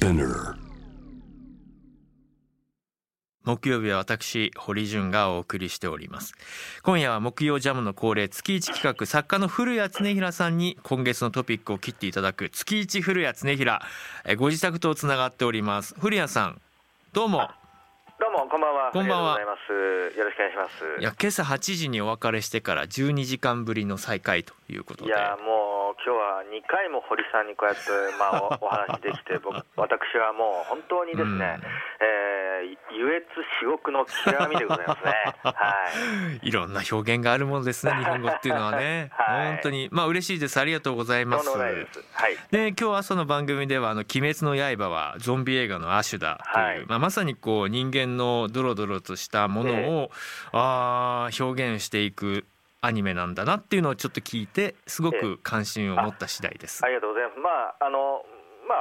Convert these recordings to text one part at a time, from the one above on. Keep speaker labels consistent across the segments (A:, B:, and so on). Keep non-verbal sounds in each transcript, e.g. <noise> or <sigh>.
A: Spinner
B: 木曜日は私堀潤がお送りしております。今夜は木曜ジャムの恒例月一企画作家の古谷恒平さんに今月のトピックを切っていただく月一古谷恒平。えご自宅とつながっております。古谷さんどうも。
C: どうもこんばんは。
B: こんばんは。
C: よろしくお願いします。
B: いや今朝8時にお別れしてから12時間ぶりの再会ということで。
C: いやもう今日は2回も堀さんにこうやってまあお <laughs> お話できて僕私はもう本当にですね、えー、優越至極の極みでございますね。はい。
B: いろんな表現があるものですね日本語っていうのはね、<laughs>
C: はい
B: 本当にまあ嬉しいですありがとうございます。
C: はい。
B: で今日朝の番組では「あの鬼滅の刃」はゾンビ映画の亜種だという、
C: はい
B: まあ、まさにこう人間のドロドロとしたものを、あー表現していくアニメなんだなっていうのをちょっと聞いてすごく関心を持った次第です。
C: ありがとうございます。まああのまあ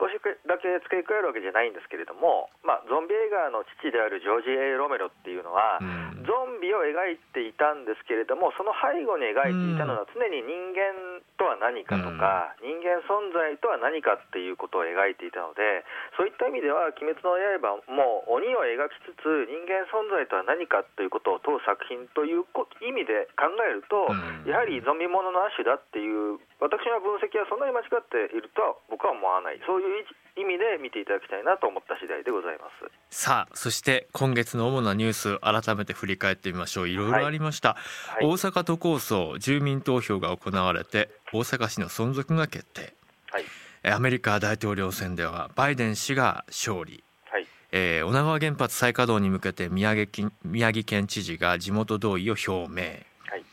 C: 少しだけ付け加えるわけじゃないんですけれども、まあゾンビ映画の父であるジョージ・エイ・ロメロっていうのは。
B: うん
C: ゾンビを描いていたんですけれどもその背後に描いていたのは常に人間とは何かとか、人間存在とは何かっていうことを描いていたのでそういった意味では「鬼滅の刃」も鬼を描きつつ人間存在とは何かということを問う作品というこ意味で考えると、
B: うん。
C: やはりゾンビものの亜種だっていう私の分析はそんなに間違っているとは僕は思わない。そういう意味で見ていただきたいなと思った次第でございます。
B: さあそして今月の主なニュース改めて振り返ってみましょう。いろいろありました、
C: はい。
B: 大阪都構想住民投票が行われて大阪市の存続が決定。
C: はい。
B: えアメリカ大統領選ではバイデン氏が勝利。
C: はい。
B: えー女川原発再稼働に向けて宮城県宮城県知事が地元同意を表明、
C: はい。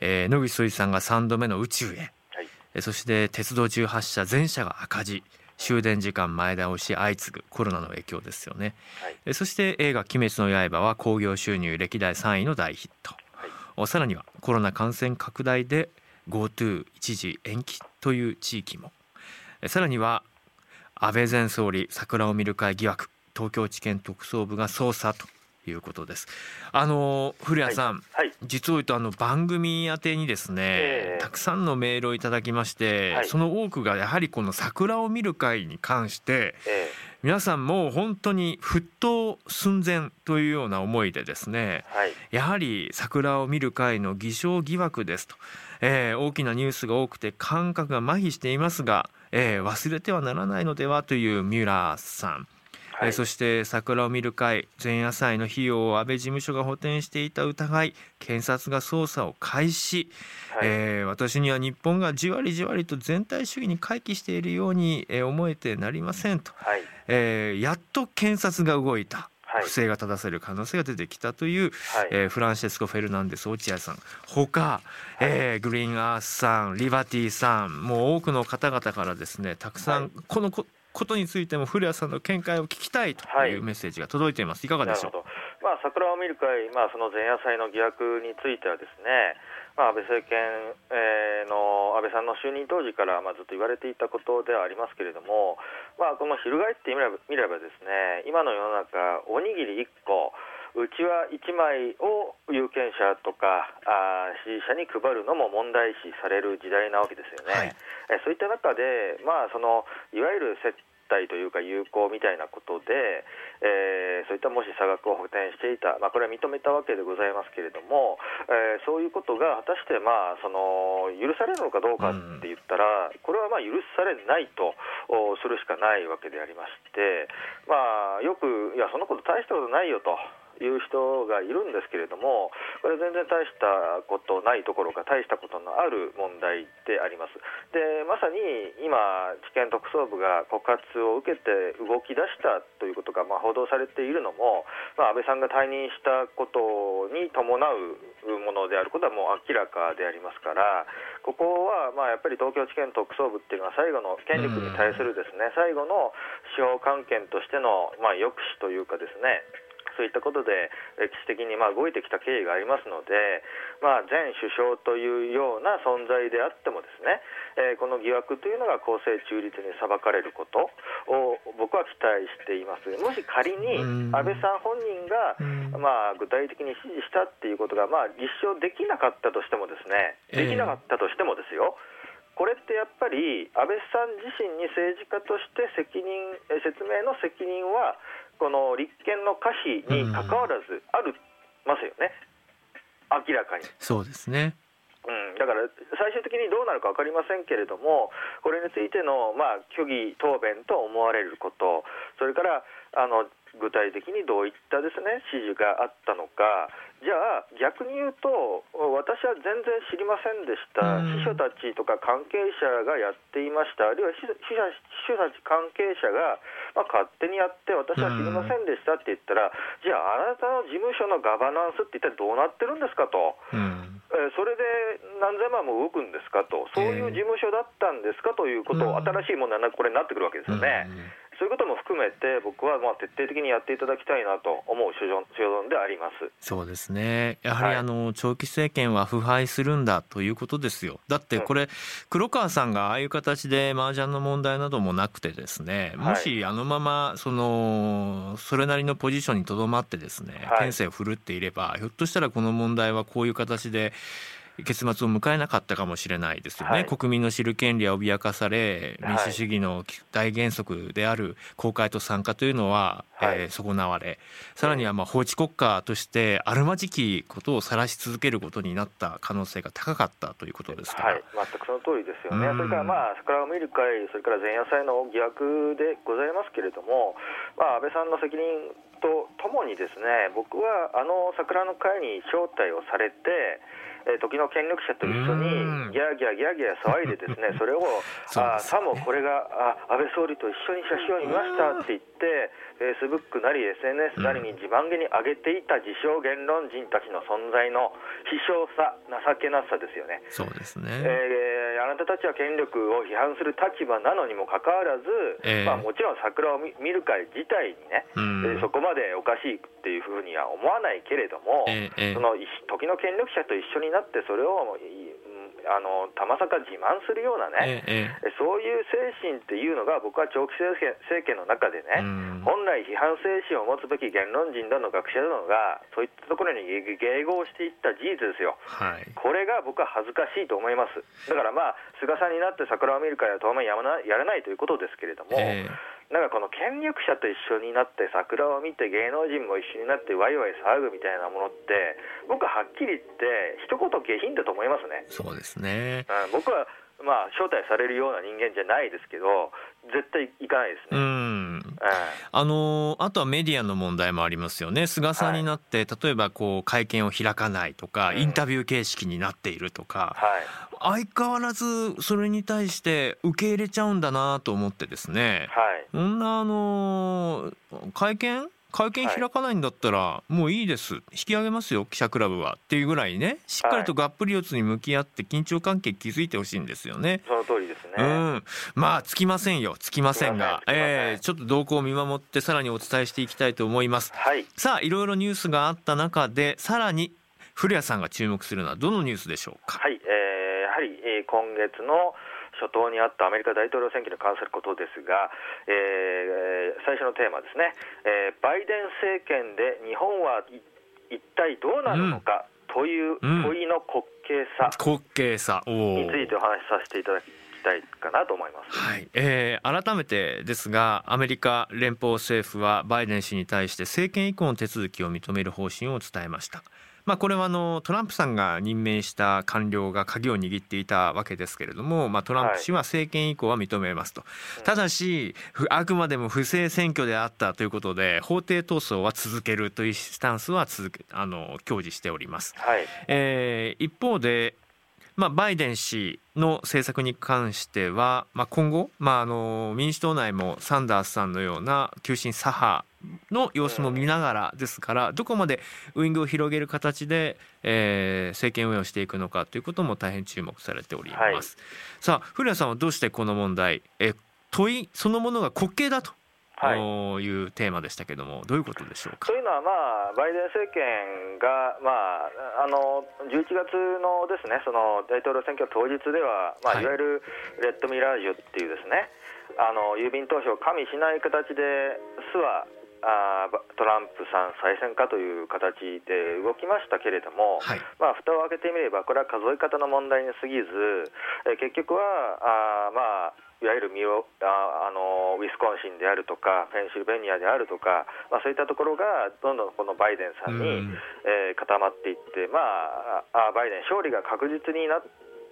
B: えー野口聡一さんが3度目の宇宙へ、
C: はい。
B: えーそして鉄道18社全社が赤字終電時間前倒し相次ぐコロナの影響ですよね、
C: はい。
B: えーそして映画「鬼滅の刃」は興行収入歴代3位の大ヒット、
C: はい。
B: おさらにはコロナ感染拡大で GoTo 一時延期という地域も。えーさらには安倍前総理桜を見る会疑惑東京地検特捜部が捜査ということです。あの古谷さん、
C: はい。
B: 実を言うとあの番組宛てにですね、
C: ええ。
B: たくさんのメールをいただきまして、
C: はい。
B: その多くがやはりこの桜を見る会に関して
C: え
B: 皆さんもう本当に沸騰寸前というような思いでですね
C: ーはい。
B: やはり桜を見る会の偽証疑惑ですと、えー大きなニュースが多くて感覚が麻痺していますが、えー忘れてはならないのではというミュラーさん、
C: はい。
B: えーそして桜を見る会前夜祭の費用を安倍事務所が補填していた疑い検察が捜査を開始、
C: はい。
B: えー私には日本がじわりじわりと全体主義に回帰しているように、えー思えてなりませんと、
C: はい。
B: えーやっと検察が動いた。
C: はい。
B: 不正が正せる可能性が出てきたという、
C: はい。
B: えーフランシェスコ・フェルナンデス落合さん。他、えーグリーンアースさんリバティさんもう多くの方々からですねたくさん、
C: はい。
B: このこことについても古谷さんの見解を聞きたいというメッセージが届いています。いかがでしょう？
C: まあ、桜を見る会、まあ、その前夜祭の疑惑についてはですね、まあ、安倍政権、えーの安倍さんの就任当時から、まあ、ずっと言われていたことではありますけれども、まあ、この翻ってみれば見ればですね今の世の中おにぎり1個うちは1枚を有権者とかあー支持者に配るのも問題視される時代なわけですよね。
B: はい
C: えそういった中で、まあ、そのいわゆる接待というか友好みたいなことで、えーそういったもし差額を補填していた、まあ、これは認めたわけでございますけれども、えーそういうことが果たして、まあ、その許されるのかどうかって言ったら、これはまあ許されないとおするしかないわけでありまして、まあ、よく、いや、そのこと大したことないよと。いう人がいるんですけれども、これ全然大したことないところか、大したことのある問題であります。で、まさに今、地検特捜部が告発を受けて動き出したということが、まあ、報道されているのも、まあ、安倍さんが退任したことに伴うものであることはもう明らかでありますから、ここはまあやっぱり東京地検特捜部っていうのは、最後の権力に対するですね、最後の司法関係としてのまあ抑止というかですね、そういったことで歴史的にまあ動いてきた経緯がありますので、まあ、前首相というような存在であってもですね、えーこの疑惑というのが公正中立に裁かれることを僕は期待しています。もし仮に
B: うん。
C: 安倍さん本人が
B: うん。
C: まあ、具体的に指示したっていうことが、まあ、立証できなかったとしてもですね、
B: ええ。
C: できなかったとしてもですよ、これってやっぱり安倍さん自身に政治家として責任説明の責任はこの立憲の可否にかかわらずあるますよね、明らかに。
B: そうですね
C: うん、だから最終的にどうなるか分かりませんけれども、これについての、まあ、虚偽答弁と思われること、それからあの具体的にどういったですね指示があったのか、じゃあ、逆に言うと、私は全然知りませんでした、秘書たちとか関係者がやっていました、あるいは秘書たち関係者が、まあ、勝手にやって、私は知りませんでしたって言ったら、じゃあ、あなたの事務所のガバナンスって一体どうなってるんですかと。えそれで何千万も動くんですかと、そういう事務所だったんですかということを、新しい問題がこれになってくるわけですよね。そういうことも含めて、僕はまあ徹底的にやっていただきたいなと思う所存であります。
B: そうですね、やはりあの、長期政権は腐敗するんだということですよ、だってこれ、黒川さんがああいう形で麻雀の問題などもなくて、ですねもしあのままそのそれなりのポジションにとどまって、ですね天性を振るっていれば、ひょっとしたらこの問題はこういう形で、結末を迎えなかったかもしれないですよね、はい、国民の知る権利は脅かされ民主主義の大原則である公開と参加というのは、はい、えー、損なわれ。さらにはまあ法治国家としてあるまじきことを晒し続けることになった可能性が高かったということですか
C: はい、全くその通りですよね、それからまあ桜を見る会、それから前夜祭の疑惑でございますけれども、まあ、安倍さんの責任とともにですね僕はあの桜の会に招待をされてえ時の権力者と一緒にギャーギャーギャーギャー騒いでですね <laughs> それをあさもこれがあ安倍総理と一緒に写真を見ましたって言ってフェイスブックなり SNS なりに自慢げに上げていた自称言論人たちの存在の希少さ情けなさですよね。
B: そうですね、
C: えー、あなたたちは権力を批判する立場なのにもかかわらず、えー、まあ、もちろん桜を見る会自体にね、えー、そこまでおかしいっていうふうには思わないけれども、えー、その時の権力者と一緒になってそれをあのたまさか自慢するようなね、ええ、そういう精神っていうのが、僕は長期政権政権の中でね、本来批判精神を持つべき言論人だの学者だのが、そういったところに迎合していった事実ですよ、はい、これが僕は恥ずかしいと思います。だからまあ菅さんになって桜を見る会は当面やらないということですけれども、えなんかこの権力者と一緒になって桜を見て芸能人も一緒になってワイワイ騒ぐみたいなものって僕ははっきり言って一言下品だと思いますね。
B: そうですね、
C: うん、僕はまあ、招待されるような人間じゃないですけど、絶対行かないですね。うん、
B: あのあとはメディアの問題もありますよね。菅さんになって、はい、例えばこう会見を開かないとか、インタビュー形式になっているとか、はい、相変わらずそれに対して受け入れちゃうんだなと思ってですね。はい、そんなあの会見会見開かないんだったら、もういいです。引き上げますよ記者クラブは。っていうぐらいね。しっかりとがっぷり四つに向き合って緊張関係築いてほしいんですよね。
C: その通りですね、う
B: ん、まあつきませんよ。つきませんが。えー、ちょっと動向を見守ってさらにお伝えしていきたいと思います。はい、さあいろいろニュースがあった中でさらに古谷さんが注目するのはどのニュースでしょうか？
C: はい、えー、やはり、えー、今月の初頭にあったアメリカ大統領選挙に関することですが、えー、最初のテーマですね、えー、バイデン政権で日本は一体どうなるのかという問いの滑稽さ、
B: 滑稽さ。
C: についてお話しさせていただきたいかなと思います、
B: はい。えー、改めてですがアメリカ連邦政府はバイデン氏に対して政権移行の手続きを認める方針を伝えました。まあ、これはあのトランプさんが任命した官僚が鍵を握っていたわけですけれども、まあ、トランプ氏は政権移行は認めますと、はい、ただしあくまでも不正選挙であったということで法廷闘争は続けるというスタンスは続けあの享受しております。はい、えー、一方でまあ、バイデン氏の政策に関しては、まあ、今後、まあ、あの民主党内もサンダースさんのような急進左派の様子も見ながらですからどこまでウイングを広げる形で、えー、政権運営をしていくのかということも大変注目されております。はい、さあ古谷さんはどうしてこの問題え問いそのものが滑稽だとはい、いうテーマでしたけれども、どういうことでしょうか？
C: というのは、まあ、バイデン政権が、まあ、あの11月のですねその大統領選挙当日では、まあ、いわゆるレッドミラージュっていうですね、あの郵便投票を加味しない形で、巣はあトランプさん再選かという形で動きましたけれども、はい、まあ、蓋を開けてみれば、これは数え方の問題に過ぎず、え結局はあ、まあ、いわゆるミオああのウィスコンシンであるとか、ペンシルベニアであるとか、まあ、そういったところがどんどんこのバイデンさんに、えー、固まっていって、まあ、あバイデン勝利が確実になっ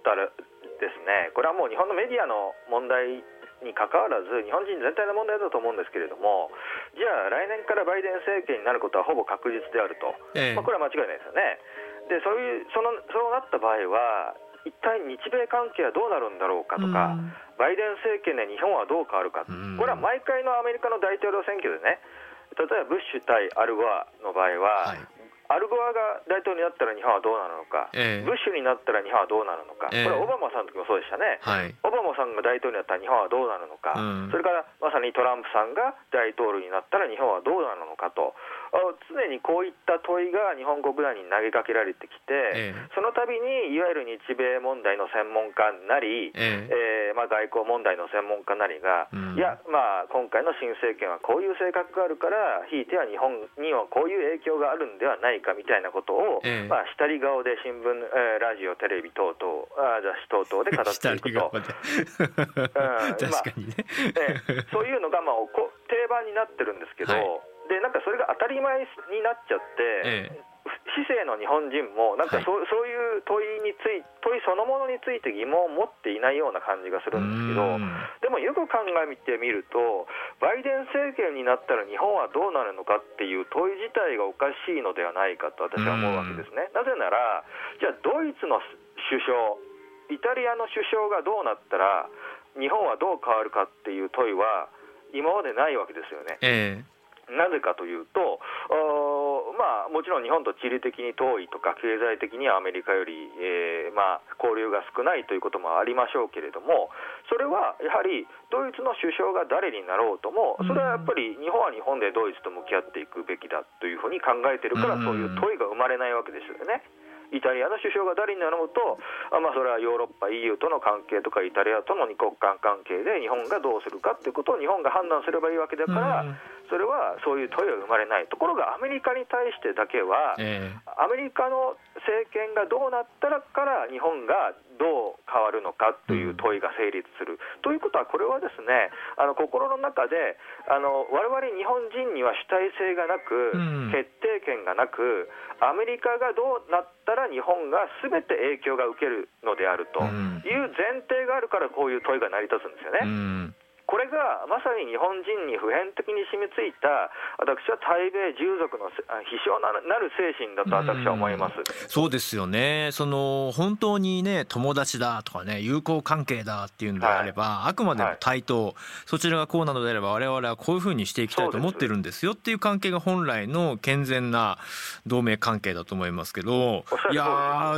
C: たらですね、これはもう日本のメディアの問題にかかわらず日本人全体の問題だと思うんですけれどもじゃあ来年からバイデン政権になることはほぼ確実であると、ええ、まあ、これは間違いないですよね。でそういうそのそうなった場合は一体日米関係はどうなるんだろうかとか、バイデン政権で日本はどう変わるか、これは毎回のアメリカの大統領選挙でね、例えばブッシュ対アルゴアの場合は、はいアルゴアが大統領になったら日本はどうなるのか、えー、ブッシュになったら日本はどうなるのか、えー、これはオバマさんの時もそうでしたね、はい、オバマさんが大統領になったら日本はどうなるのか、うん、それからまさにトランプさんが大統領になったら日本はどうなるのかと、常にこういった問いが日本国内に投げかけられてきて、えー、その度にいわゆる日米問題の専門家なり、えー、えー、まあ、外交問題の専門家なりが、うん、いや、まあ、今回の新政権はこういう性格があるから、ひいては日本にはこういう影響があるんではないかみたいなことを、えー、まあ、下り顔で新聞、えー、ラジオ、テレビ等々、あ雑誌等々で語っていくと。<laughs> <laughs> 確かにね、そういうのが、まあ、定番になってるんですけど、はいでなんかそれが当たり前になっちゃって、ええ、市政の日本人もなんかそ,、うそういう問いについ問いそのものについて疑問を持っていないような感じがするんですけどでもよく考えてみるとバイデン政権になったら日本はどうなるのかっていう問い自体がおかしいのではないかと私は思うわけですね。なぜならじゃあドイツの首相イタリアの首相がどうなったら日本はどう変わるかっていう問いは今までないわけですよね。えーなぜかというと、まあ、もちろん日本と地理的に遠いとか、経済的にはアメリカより、えー、まあ、交流が少ないということもありましょうけれども、それはやはりドイツの首相が誰になろうとも、それはやっぱり日本は日本でドイツと向き合っていくべきだというふうに考えてるから、そういう問いが生まれないわけですよね。イタリアの首相が誰になると、あまあ、それはヨーロッパ、EU との関係とか、イタリアとの二国間関係で日本がどうするかということを日本が判断すればいいわけだから、それはそういう問いは生まれない、ところがアメリカに対してだけは、アメリカの政権がどうなったらから日本がどう変わるのかという問いが成立する。ということは、これはですねあの心の中で、われわれ日本人には主体性がなく、決定権がなく、アメリカがどうなったら日本がすべて影響が受けるのであるという前提があるから、こういう問いが成り立つんですよね。これがまさに日本人に普遍的に染みついた、私は対米従属の非常なる精神だと私は思います、
B: そうですよね、その本当にね、友達だとかね、友好関係だっていうんであれば、はい、あくまでも対等、はい、そちらがこうなのであれば、われわれはこういうふうにしていきたいと思ってるんですよっていう関係が本来の健全な同盟関係だと思いますけど、いや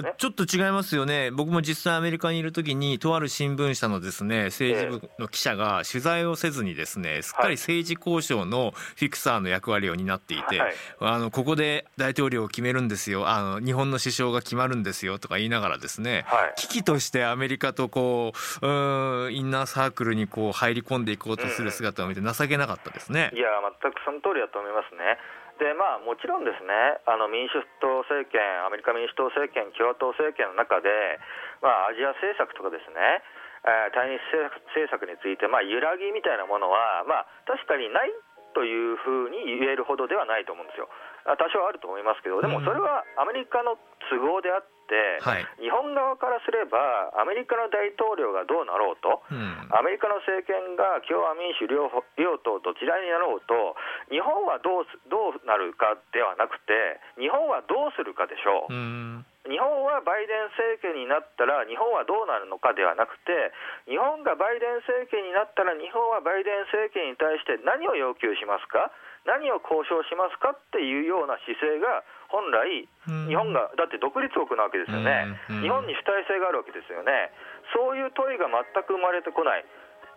B: ー、ちょっと違いますよね、僕も実際アメリカにいるときに、とある新聞社のですね政治部の記者が、取材をせずにですねすっかり政治交渉のフィクサーの役割を担っていて、はい、あのここで大統領を決めるんですよあの日本の首相が決まるんですよとか言いながらですね、はい、危機としてアメリカとこううインナーサークルにこう入り込んでいこうとする姿を見て情けなかったですね。
C: いや全くその通りだと思いますね。でまあ、もちろんですね。あの民主党政権、アメリカ民主党政権、共和党政権の中で、まあ、アジア政策とかですねえー、対日政策について、まあ、揺らぎみたいなものは、まあ、確かにないというふうに言えるほどではないと思うんですよ。多少あると思いますけど、でもそれはアメリカの都合であって、はい、日本側からすれば、アメリカの大統領がどうなろうと、うん、アメリカの政権が共和民主両両党どちらになろうと、日本はどうどうなるかではなくて、日本はどうするかでしょう。うん日本はバイデン政権になったら、日本はどうなるのかではなくて、日本がバイデン政権になったら、日本はバイデン政権に対して何を要求しますか、何を交渉しますかっていうような姿勢が、本来、日本が、だって独立国なわけですよね、日本に主体性があるわけですよね、そういう問いが全く生まれてこない。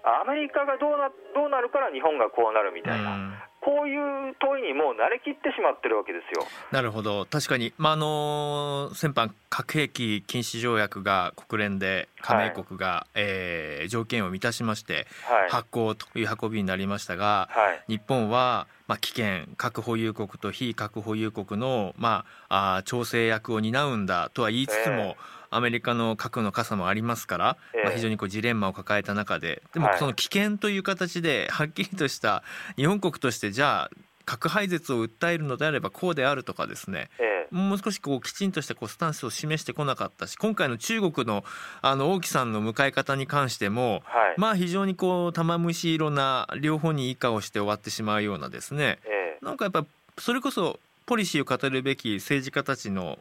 C: アメリカがどうなどうなるから日本がこうなるみたいな、こういう問いにもう慣れきってしまってるわけですよ。
B: なるほど。確かに、まあ、あの先般核兵器禁止条約が国連で加盟国が、はい、えー、条件を満たしまして、はい、発行という運びになりましたが、はい、日本はまあ、危険核保有国と非核保有国の、まあ、あ調整役を担うんだとは言いつつも、えー、アメリカの核の傘もありますから、えー、まあ、非常にこうジレンマを抱えた中で。でもその危険という形ではっきりとした日本国としてじゃあ核廃絶を訴えるのであればこうであるとかですね、ええ、もう少しこうきちんとしたこうスタンスを示してこなかったし今回の中国のあの王毅さんの迎え方に関しても、はい、まあ非常にこう玉虫色な両方に以下をして終わってしまうようなですね、ええ、なんかやっぱそれこそポリシーを語るべき政治家たちの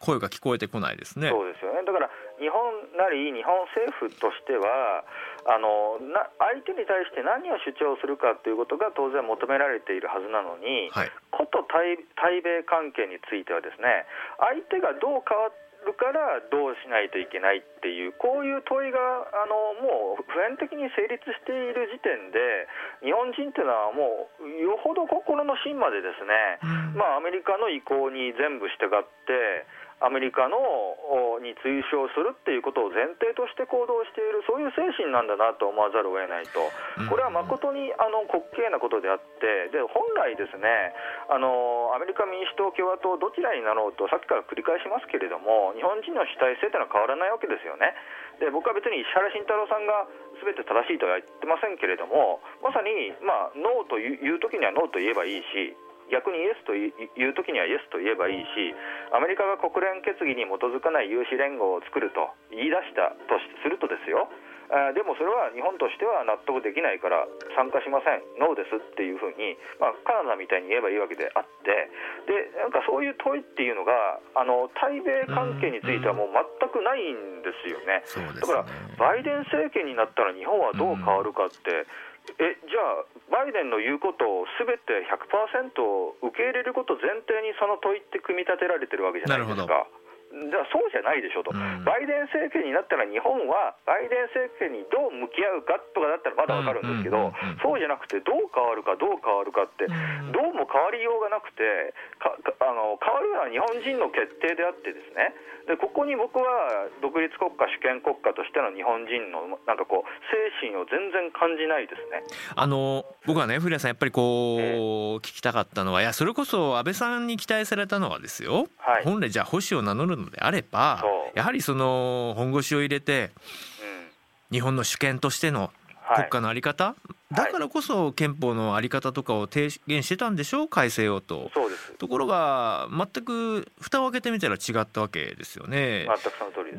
B: 声が聞こえてこないですね。
C: そうですよね。だから日本なり日本政府としてはあのな相手に対して何を主張するかということが当然求められているはずなのに、はい、こと対対米関係についてはですね相手がどう変わるからどうしないといけないっていうこういう問いがあのもう普遍的に成立している時点で日本人っていうのはもうよほど心の芯までですね、うん、まあ、アメリカの意向に全部従ってアメリカのに追従するっていうことを前提として行動している、そういう精神なんだなと思わざるを得ないと、これは誠にあの滑稽なことであって、で本来、ですねあのアメリカ民主党、共和党、どちらになろうと、さっきから繰り返しますけれども、日本人の主体性というのは変わらないわけですよね。で僕は別に石原慎太郎さんがすべて正しいとは言ってませんけれども、まさに、まあ、ノーという時にはノーと言えばいいし、逆にイエスという時にはイエスと言えばいいしアメリカが国連決議に基づかない有志連合を作ると言い出したとするとですよ。でもそれは日本としては納得できないから参加しません、ノーですっていうふうに、まあ、カナダみたいに言えばいいわけであって、でなんかそういう問いっていうのが、あの対米関係についてはもう全くないんですよね、だからバイデン政権になったら日本はどう変わるかって、えじゃあ、バイデンの言うことをすべて100%受け入れること前提にその問いって組み立てられてるわけじゃないですか。じゃあそうじゃないでしょと、うん、バイデン政権になったら日本はバイデン政権にどう向き合うかとかだったらまだ分かるんですけど、そうじゃなくてどう変わるかどう変わるかって、どうも変わりようがなくてかあの変わるのは日本人の決定であってですね。でここに僕は独立国家主権国家としての日本人のなんかこう精神を全然感じないですね。
B: あの僕はね古谷さんやっぱりこう、えー、聞きたかったのはいやそれこそ安倍さんに期待されたのはですよ、はい、本来じゃあ保守を名乗るのであればやはりその本腰を入れて、うん、日本の主権としての国家の在り方、はい、だからこそ憲法の在り方とかを提言してたんでしょう？改正をと。ところが全く蓋を開けてみたら違ったわけですよね。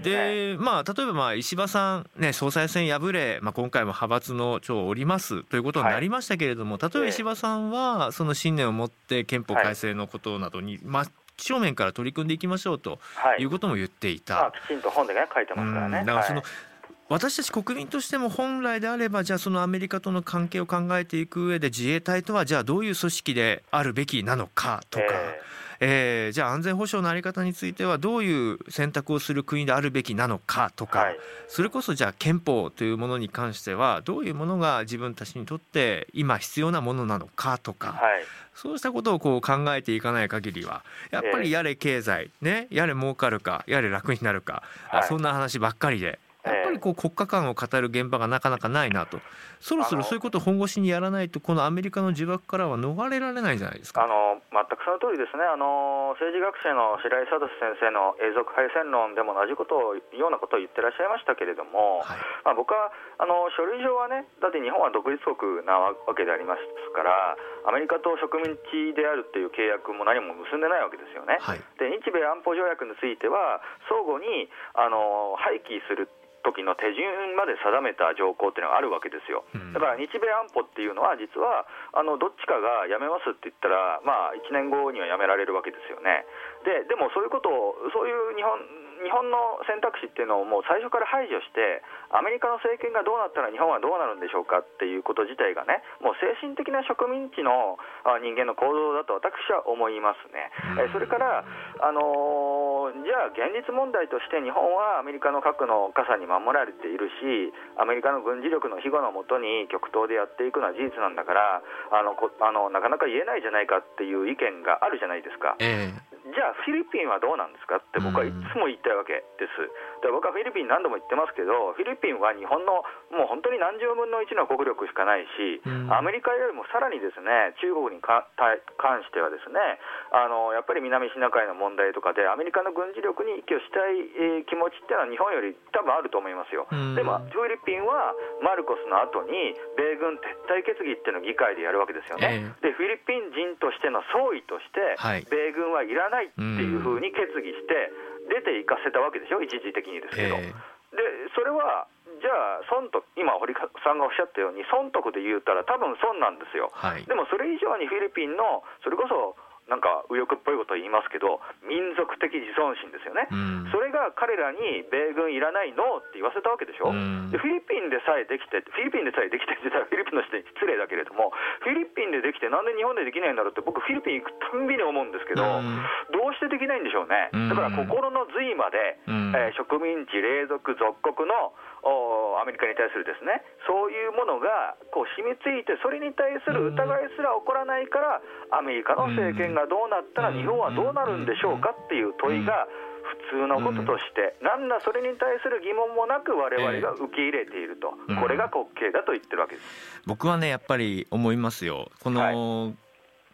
C: で、
B: まあ例えばまあ石破さん、ね、総裁選敗れ、まあ、今回も派閥の長をおりますということになりましたけれども、はい、例えば石破さんはその信念を持って憲法改正のことなどに、まあ正面から取り組んでいきましょうということも言っていた。
C: はいまあ、きちんと本でね書いてますからね。
B: だからその、はい私たち国民としても本来であればじゃあそのアメリカとの関係を考えていく上で自衛隊とはじゃあどういう組織であるべきなのかとか、えー、じゃあ安全保障の在り方についてはどういう選択をする国であるべきなのかとか、はい、それこそじゃあ憲法というものに関してはどういうものが自分たちにとって今必要なものなのかとか、はい、そうしたことをこう考えていかない限りはやっぱりやれ経済ねやれ儲かるかやれ楽になるか、はい、そんな話ばっかりでやっぱりこう国家間を語る現場がなかなかないなと、そろそろそういうことを本腰にやらないと、このアメリカの呪縛からは逃れられないんじゃないですか。
C: あの全くその通りですね。あの、政治学者の白井聡先生の永続敗戦論でも同じことを、ようなことを言ってらっしゃいましたけれども、はい、まあ、僕はあの書類上はね、だって日本は独立国なわけでありますから、アメリカと植民地であるっていう契約も何も結んでないわけですよね。はい、で日米安保条約については相互にあの廃棄する時の手順まで定めた条項っていうのがあるわけですよ、だから日米安保っていうのは、実はあのどっちかがやめますって言ったら、まあ、1年後にはやめられるわけですよね。ででもそういうことを、そういう日本日本の選択肢っていうのをもう最初から排除して、アメリカの政権がどうなったら日本はどうなるんでしょうかっていうこと自体がね、もう精神的な植民地の人間の行動だと私は思いますね。えそれから、あのー、じゃあ現実問題として日本はアメリカの核の傘に守られているし、アメリカの軍事力の庇護のもとに極東でやっていくのは事実なんだから、あのあのなかなか言えないじゃないかっていう意見があるじゃないですか。えーじゃあフィリピンはどうなんですかって僕はいつも言いたいわけです。で僕はフィリピン何度も言ってますけどフィリピンは日本のもう本当に何十分の1の国力しかないし、
B: うん
C: アメリカよりもさらにですね中国に関してはですねあのやっぱり南シナ海の問題とかでアメリカの軍事力に依拠したい、えー気持ちっていうのは日本より多分あると思いますよ。
B: うん
C: でもフィリピンはマルコスの後に米軍撤退決議っていうのを議会でやるわけですよね。でフィリピン人としての総意として、
B: はい
C: 米軍はいらないっていうふうに決議して出て行かせたわけでしょ？一時的にですけど。
B: え
C: でそれはじゃあ損得今堀さんがおっしゃったように損得で言うたら多分損なんですよ。
B: はい
C: でもそれ以上にフィリピンのそれこそなんか右翼っぽいことを言いますけど民族的自尊心ですよね、
B: うん。
C: それが彼らに米軍いらないノーって言わせたわけでしょ、
B: うん。
C: でフィリピンでさえできてフィリピンでさえできてって言ったらフィリピンの人に失礼だけれどもフィリピンでできてなんで日本でできないんだろうって僕フィリピン行くたんびに思うんですけど、
B: うん。
C: どうしてできないんでしょうね、
B: うん。
C: だから心の髄まで、
B: うん。
C: えー植民地、隷属、属国のおアメリカに対するですね。そういうものがこう染みついてそれに対する疑いすら起こらないからアメリカの政権がどうなったら日本はどうなるんでしょうかっていう問いが普通のこととしてなんだそれに対する疑問もなく我々が受け入れていると。
B: うん。
C: これが滑稽だと言ってるわけです。
B: 僕はねやっぱり思いますよ。この、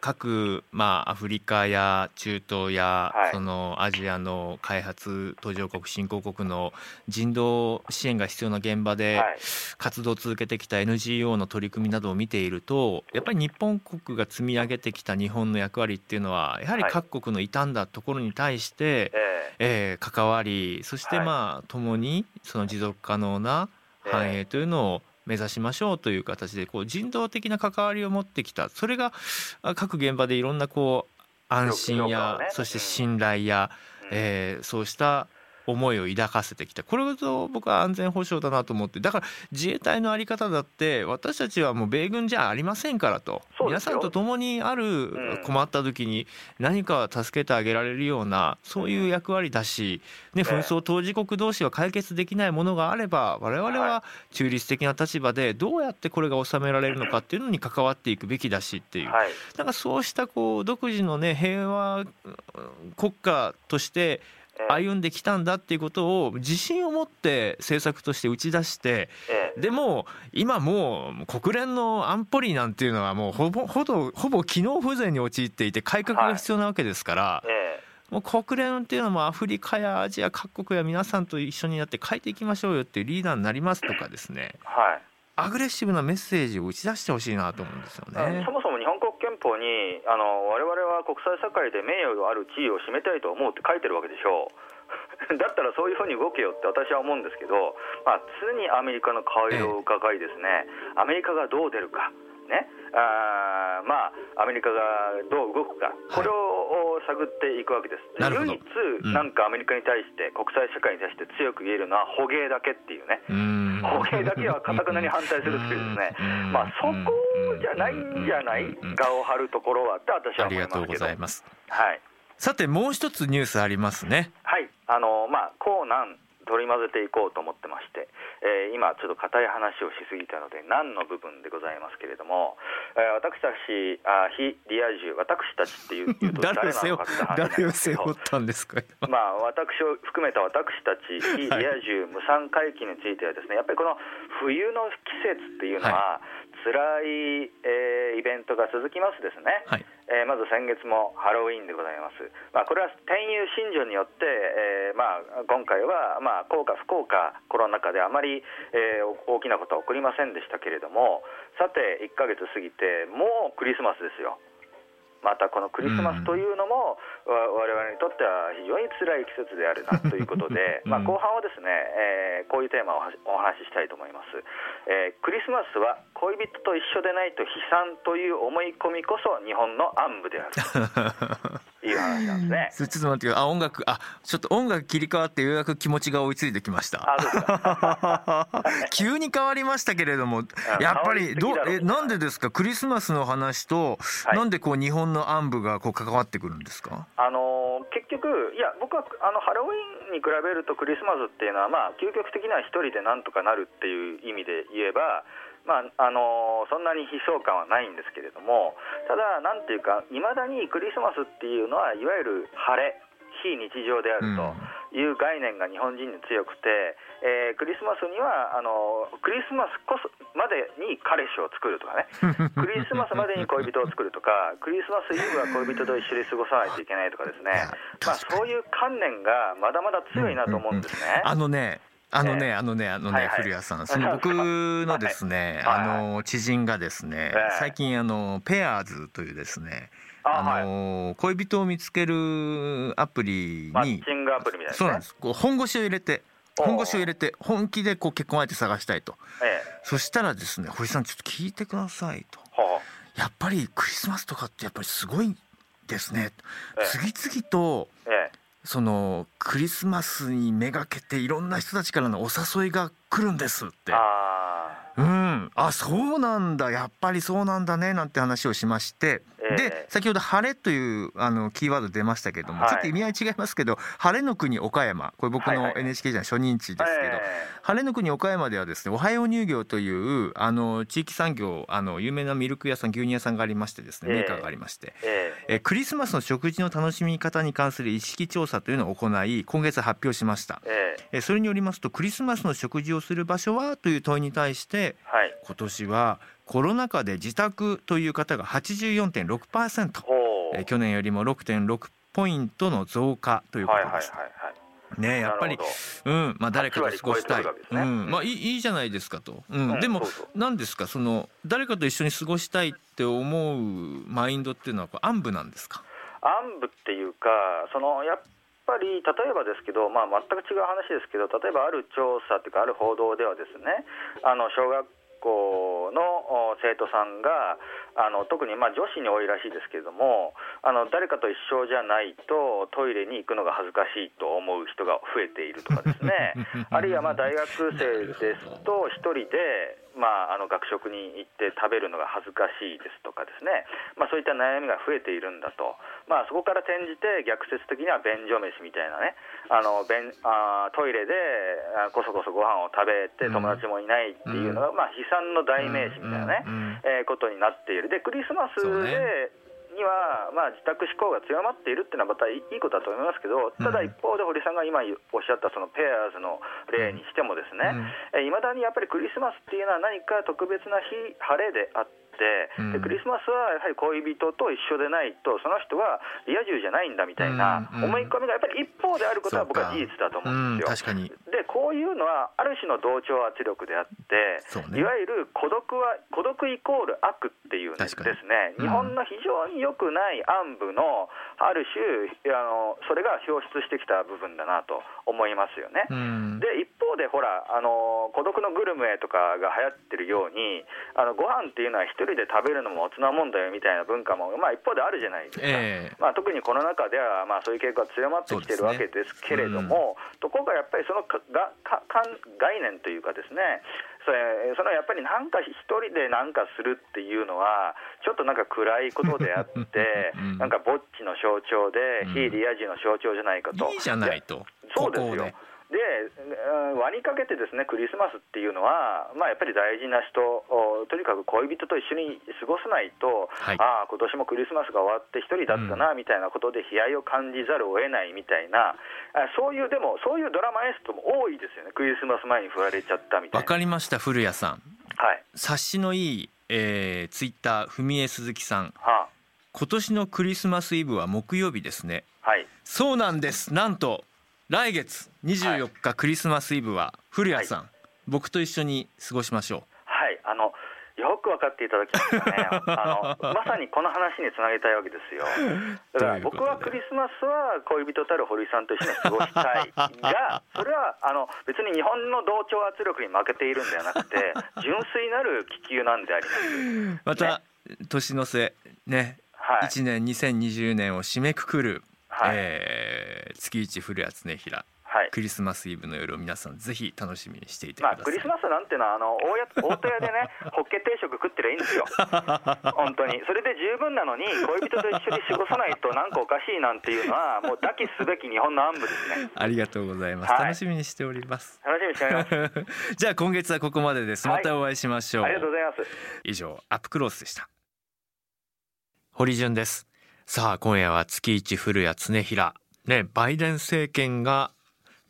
B: 各、まあ、アフリカや中東や、
C: はい。
B: そのアジアの開発途上国新興国の人道支援が必要な現場で
C: はい。
B: 活動を続けてきた NGO の取り組みなどを見ているとやっぱり日本国が積み上げてきた日本の役割っていうのはやはり
C: はい。
B: 各国の傷んだところに対して、
C: え
B: え。ー関わりそして
C: はい。
B: まあ共にその持続可能な繁栄というのを目指しましょうという形でこう人道的な関わりを持ってきた。それがあ各現場でいろんなこう安心やそして信頼や
C: え
B: そうした思いを抱かせてきた。これぞ僕は安全保障だなと思って。だから自衛隊の在り方だって私たちはもう米軍じゃありませんからと。皆さんと共にある
C: ん。
B: 困った時に何か助けてあげられるようなそういう役割だし、ね、
C: ええ
B: 紛争当事国同士は解決できないものがあれば我々は中立的な立場でどうやってこれが収められるのかっていうのに関わっていくべきだしっていう。
C: はい。
B: なんかそうしたこう独自のね平和うん国家として
C: ええ
B: 歩んできたんだっていうことを自信を持って政策として打ち出して
C: ええ。
B: でも今もう国連の安保理なんていうのはもうほぼほぼほぼ機能不全に陥っていて改革が必要なわけですから、
C: ええ
B: もう国連ってい。うのもアフリカやアジア各国や皆さんと一緒になって変え。ていきましょうよっていうリーダーになりますとかですね
C: はい
B: アグレッシブなメッセージを打ち出してほしいなと思うんですよね
C: そ。もそも法にあの我々は国際社会で名誉ある地位を占めたいと思うって書いてるわけでしょう。<laughs> だったらそういうふうに動けよって私は思うんですけど、まあ、常にアメリカの顔色を伺いですね、アメリカがどう出るか、ね。あーまあ、アメリカがどう動くか、これを探っていくわけです。で
B: なるほど。
C: 唯一、
B: うん。
C: なんかアメリカに対して、国際社会に対して強く言えるのは捕鯨だけっていうね。
B: うん。
C: 捕鯨だけはかたくなに反対するっていうですね
B: うん、
C: まあ、そこじゃないんじゃない顔を張るところはって私は思い
B: ありがとうございます。
C: はい。
B: さてもう一つニュースありますね。
C: あのまあ、高難取り混ぜていこうと思ってまして、えー今、ちょっと硬い話をしすぎたので、難の部分でございますけれども、えー私たち、あ非リア充、私たちっていう <laughs> と
B: 誰
C: 誰なのかって話
B: 誰を背負ったんですか。
C: まあ、私を含めた私たち、非リア充無産回帰については、ですねやっぱりこの冬の季節っていうのは、辛い、えーイベントが続きますですね。
B: はい。
C: えーまず先月もハロウィーンでございます、まあ、これは転入信条によって、えーまあ、今回は、まあ、幸か不幸か、コロナ禍であまり、えー大きなことは起こりませんでしたけれども、さて、1ヶ月過ぎて、もうクリスマスですよ。またこのクリスマスというのも、わ我々にとっては非常に辛い季節であるなということで、<laughs>
B: うん。
C: まあ、後半はですね、えーこういうテーマをお話ししたいと思います、えークリスマスは恋人と一緒でないと悲惨という思い込みこそ日本の暗部である。と <laughs> いう話なんですね。<laughs>
B: それちょっと待ってあ音楽あちょっと音楽切り替わってようやく気持ちが追いついてきました。<laughs> 急に変わりましたけれどもやっぱりどうえなんでですか？クリスマスの話と、
C: はい。
B: なんでこう日本の暗部がこう関わってくるんですか？
C: あのー結局、いや、僕はあのハロウィーンに比べるとクリスマスっていうのは、まあ、究極的には一人でなんとかなるっていう意味で言えば、まああのーそんなに悲壮感はないんですけれども、ただ、なんていうか、いまだにクリスマスっていうのは、いわゆる晴れ、非日常であると。いう概念が日本人に強くて、えー、クリスマスにはあのクリスマスこそまでに彼氏を作るとかね <laughs> クリスマスまでに恋人を作るとかクリスマスイブは恋人と一緒に過ごさないといけないとかですね、<laughs> まあ、そういう観念がまだまだ強いなと思うんですね。
B: あのねあのね、あのね、あのね、古谷さん、その僕のですね、あの知人がですね、最近あのペアーズというですね。あの恋人を見つけるアプリにマ
C: ッチングアプリみたいな、
B: そうなんです。こう本腰を入れて本腰を入れて本気でこう結婚相手探したいと、そしたらですね堀さんちょっと聞いてくださいと、やっぱりクリスマスとかってやっぱりすごいですね、次々と、そのクリスマスにめがけていろんな人たちからのお誘いが来るんですって。うん、あそうなんだ。やっぱりそうなんだね。なんて話をしましてで先ほど「晴れ」というあのキーワード出ましたけども、はい、ちょっと意味合い違いますけど「晴れの国岡山」これ僕の NHK じゃ初任地ですけど、晴れの国岡山ではですねおはよう乳業というあの地域産業あの有名なミルク屋さん牛乳屋さんがありましてですねメーカーがありまして、えクリスマスの食事の楽しみ方に関する意識調査というのを行い今月発表しました、えそれによりますとクリスマスの食事をする場所はという問いに対して、はい、今年はコロナ禍で自宅という方が84.6%、えー、去年よりも6.6ポイントの増加ということです。ねやっぱり、うん、まあ誰かと過ごしたい、ね、うん、まあいいいいじゃないですかと、うん、うん、でも何ですかその誰かと一緒に過ごしたいって思うマインドっていうのは暗部なんですか？
C: 暗部っていうかそのやっぱり例えばですけど、まあ、全く違う話ですけど例えばある調査っていうかある報道ではですねあの小学校の生徒さんがあの特にまあ女子に多いらしいですけれどもあの誰かと一緒じゃないとトイレに行くのが恥ずかしいと思う人が増えているとかですね。<laughs> あるいはまあ大学生ですと1人でまあ、あの学食に行って食べるのが恥ずかしいですとかですね、まあ、そういった悩みが増えているんだと、まあ、そこから転じて逆説的には便所飯みたいなね。あの便あトイレでこそこそご飯を食べて友達もいないっていうのが、うん、まあ、悲惨の代名詞みたいなね、うん、えー、ことになっている。でクリスマスでには、まあ、自宅志向が強まっているっていうのはまたいいことだと思いますけど、ただ一方で堀さんが今おっしゃったそのペアーズの例にしてもですね、い、ま、だにやっぱりクリスマスっていうのは何か特別な日晴れであってでクリスマスはやはり恋人と一緒でないとその人はリア充じゃないんだみたいな思い込みがやっぱり一方であることは僕は事実だと思うんですよ。でこういうのはある種の同調圧力であって、ね、いわゆる孤独は孤独イコール悪っていうですね、日本の非常に良くない暗部のある種あのそれが表出してきた部分だなと思いますよね。で一方でほらあの孤独のグルメとかが流行ってるようにあのご飯っていうのは一人で食べるのも大人もんだよみたいな文化も、まあ、一方であるじゃないですか、えー、まあ、特にコロナ禍では、まあ、そういう傾向が強まってきてるわけですけれども、ねうん、ところがやっぱりそのがか概念というかですねそれそのやっぱりなんか一人で何かするっていうのはちょっとなんか暗いことであって、<laughs> うん、なんかぼっちの象徴で、非リア充の象徴じゃないかと。
B: いいじゃないと。
C: そうですよで輪にかけてですねクリスマスっていうのは、まあ、やっぱり大事な人とにかく恋人と一緒に過ごさないと、はい、ああ今年もクリスマスが終わって一人だったな、みたいなことで悲哀を感じざるを得ないみたいなそういうでもそういうドラマエストも多いですよね。クリスマス前に振られちゃったみたいな。
B: わかりました古谷さん、はい、察しのいい、えー、ツイッター文江鈴木さん、はあ、今年のクリスマスイブは木曜日ですね。はい、そうなんです。なんと来月24日クリスマスイブは古谷さん、はい、僕と一緒に過ごしましょう。
C: はい。あのよく分かっていただきましたね。<laughs> あのまさにこの話につなげたいわけですよ。<laughs> だから僕はクリスマスは恋人たる堀さんと一緒に過ごしたい。<laughs> がそれはあの別に日本の同調圧力に負けているんではなくて純粋なる気球なんであり
B: ます。また、ね、年の瀬ね、はい、1年2020年を締めくくるはい、えー、月一古谷恒平。はい、クリスマスイブの夜を皆さんぜひ楽しみにしていてください、まあ、
C: クリスマスなんていうのはあの大家大戸屋でね <laughs> ホッケ定食食ってりゃいいんですよ。本当に。それで十分なのに恋人と一緒に過ごさないとなんかおかしいなんていうのはもう抱きすべき日本の暗部ですね。
B: ありがとうございます、はい、楽しみにしております。
C: 楽しみにしております。<laughs>
B: じゃあ今月はここまでです。またお会いしましょう、
C: はい、ありがとうございます。
B: 以上アップクロースでした。堀潤ですさあ今夜は月一古谷常平。ねバイデン政権が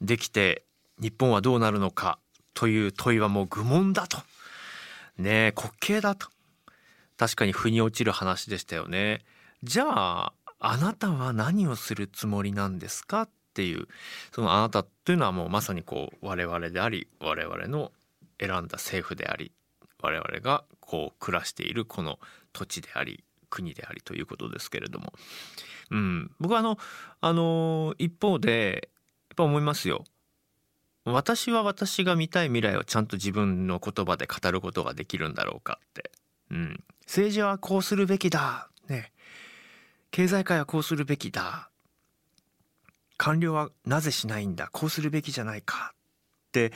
B: できて日本はどうなるのかという問いはもう愚問だと。ね滑稽だと。確かに腑に落ちる話でしたよね。じゃああなたは何をするつもりなんですかっていう。そのあなたというのはもうまさにこう我々であり我々の選んだ政府であり我々がこう暮らしているこの土地であり国でありということですけれども、うん、僕はあの、あの一方でやっぱ思いますよ。私は私が見たい未来をちゃんと自分の言葉で語ることができるんだろうかって、うん、政治はこうするべきだ、ね、経済界はこうするべきだ。官僚はなぜしないんだ。こうするべきじゃないか。って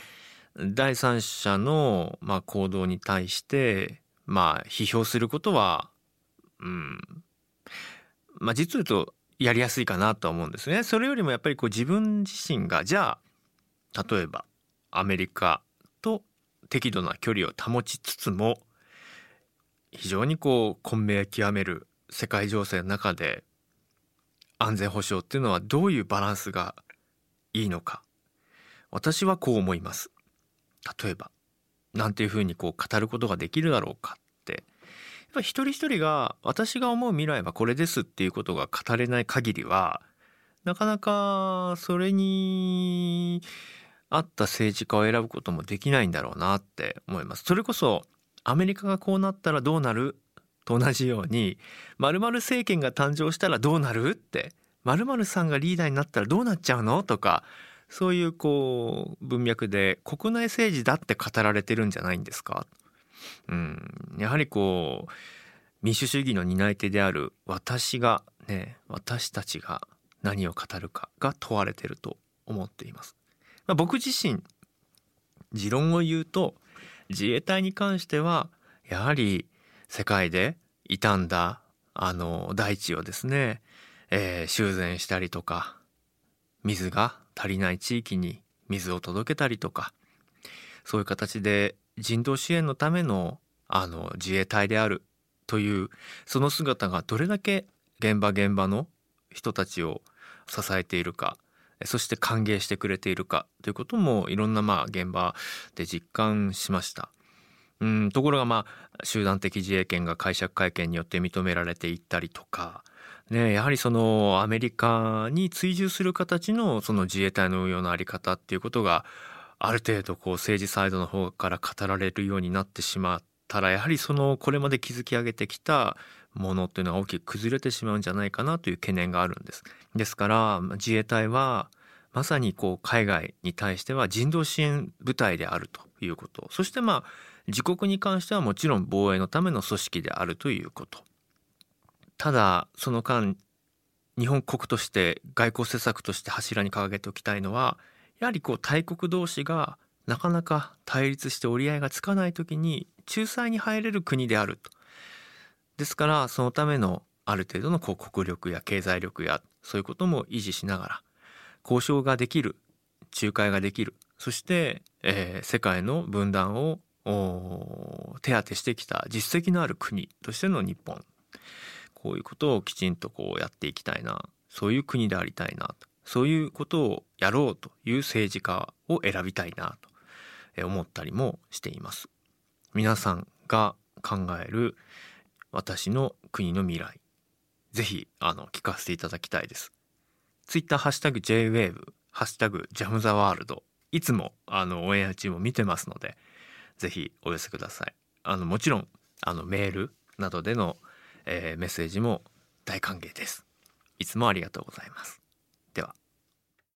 B: 第三者の、まあ、行動に対してまあ批評することはうん。まあ実を言うとやりやすいかなとは思うんですね。それよりもやっぱりこう自分自身がじゃあ例えばアメリカと適度な距離を保ちつつも非常にこう混迷極める世界情勢の中で安全保障っていうのはどういうバランスがいいのか。私はこう思います。例えばなんていうふうにこう語ることができるだろうか。っぱ一人一人が私が思う未来はこれですっていうことが語れない限りはなかなかそれに合った政治家を選ぶこともできないんだろうなって思います。それこそアメリカがこうなったらどうなる？と同じように〇〇政権が誕生したらどうなる？って〇〇さんがリーダーになったらどうなっちゃうの？とかそういうこう文脈で国内政治だって語られてるんじゃないんですか、うん、やはりこう民主主義の担い手である私がね私たちが何を語るかが問われてると思っています。まあ、僕自身持論を言うと自衛隊に関してはやはり世界で傷んだあの大地をですね、えー、修繕したりとか水が足りない地域に水を届けたりとかそういう形で人道支援のためのあの自衛隊であるというその姿がどれだけ現場現場の人たちを支えているかそして歓迎してくれているかということもいろんなまあ現場で実感しました。うんところがまあ集団的自衛権が解釈会見によって認められていったりとか、ね、やはりそのアメリカに追従する形のその自衛隊の運用の在り方っていうことがある程度こう政治サイドの方から語られるようになってしまったらやはりそのこれまで築き上げてきたものっていうのは大きく崩れてしまうんじゃないかなという懸念があるんです。ですから自衛隊はまさにこう海外に対しては人道支援部隊であるということそしてまあ自国に関してはもちろん防衛のための組織であるということただその間日本国として外交施策として柱に掲げておきたいのはやはりこう大国同士がなかなか対立して折り合いがつかない時に仲裁に入れる国であると。ですからそのためのある程度のこう国力や経済力やそういうことも維持しながら交渉ができる仲介ができる。そして、えー、世界の分断を手当てしてきた実績のある国としての日本。こういうことをきちんとこうやっていきたいな。そういう国でありたいなと。そういうことをやろうという政治家を選びたいなと思ったりもしています。皆さんが考える私の国の未来ぜひあの聞かせていただきたいです。ツイッターハッシュタグ JWAVE ハッシュタグジャムザワールドいつもあのオンエア中も見てますのでぜひお寄せください。あのもちろんあのメールなどでの、えー、メッセージも大歓迎です。いつもありがとうございます。